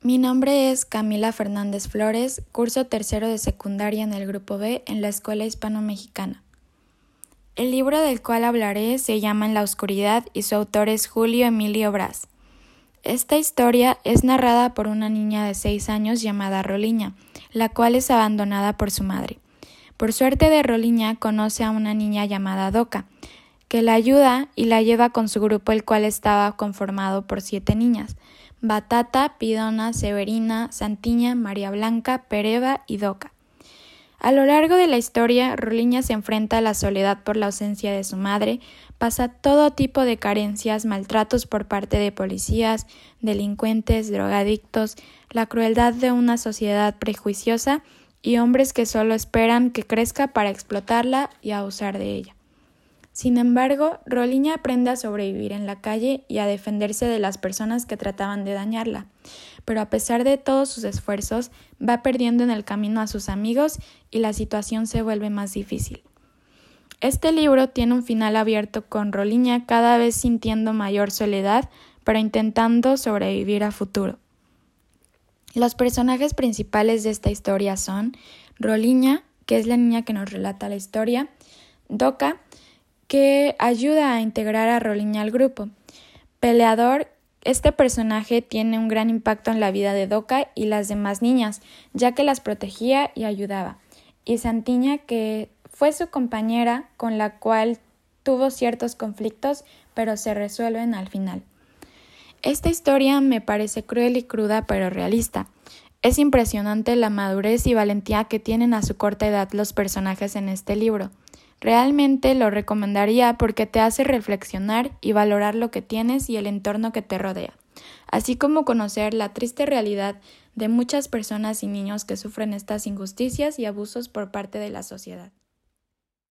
Mi nombre es Camila Fernández Flores, curso tercero de secundaria en el Grupo B en la Escuela Hispano-Mexicana. El libro del cual hablaré se llama En la Oscuridad y su autor es Julio Emilio Brás. Esta historia es narrada por una niña de seis años llamada Roliña, la cual es abandonada por su madre. Por suerte de Roliña conoce a una niña llamada Doca, que la ayuda y la lleva con su grupo el cual estaba conformado por siete niñas. Batata, Pidona, Severina, Santiña, María Blanca, Pereva y Doca. A lo largo de la historia, Roliña se enfrenta a la soledad por la ausencia de su madre, pasa todo tipo de carencias, maltratos por parte de policías, delincuentes, drogadictos, la crueldad de una sociedad prejuiciosa y hombres que solo esperan que crezca para explotarla y abusar de ella. Sin embargo, Roliña aprende a sobrevivir en la calle y a defenderse de las personas que trataban de dañarla, pero a pesar de todos sus esfuerzos, va perdiendo en el camino a sus amigos y la situación se vuelve más difícil. Este libro tiene un final abierto con Roliña cada vez sintiendo mayor soledad, pero intentando sobrevivir a futuro. Los personajes principales de esta historia son Roliña, que es la niña que nos relata la historia, Doca, que ayuda a integrar a Roliña al grupo. Peleador, este personaje tiene un gran impacto en la vida de Doca y las demás niñas, ya que las protegía y ayudaba. Y Santiña, que fue su compañera con la cual tuvo ciertos conflictos, pero se resuelven al final. Esta historia me parece cruel y cruda, pero realista. Es impresionante la madurez y valentía que tienen a su corta edad los personajes en este libro. Realmente lo recomendaría porque te hace reflexionar y valorar lo que tienes y el entorno que te rodea, así como conocer la triste realidad de muchas personas y niños que sufren estas injusticias y abusos por parte de la sociedad.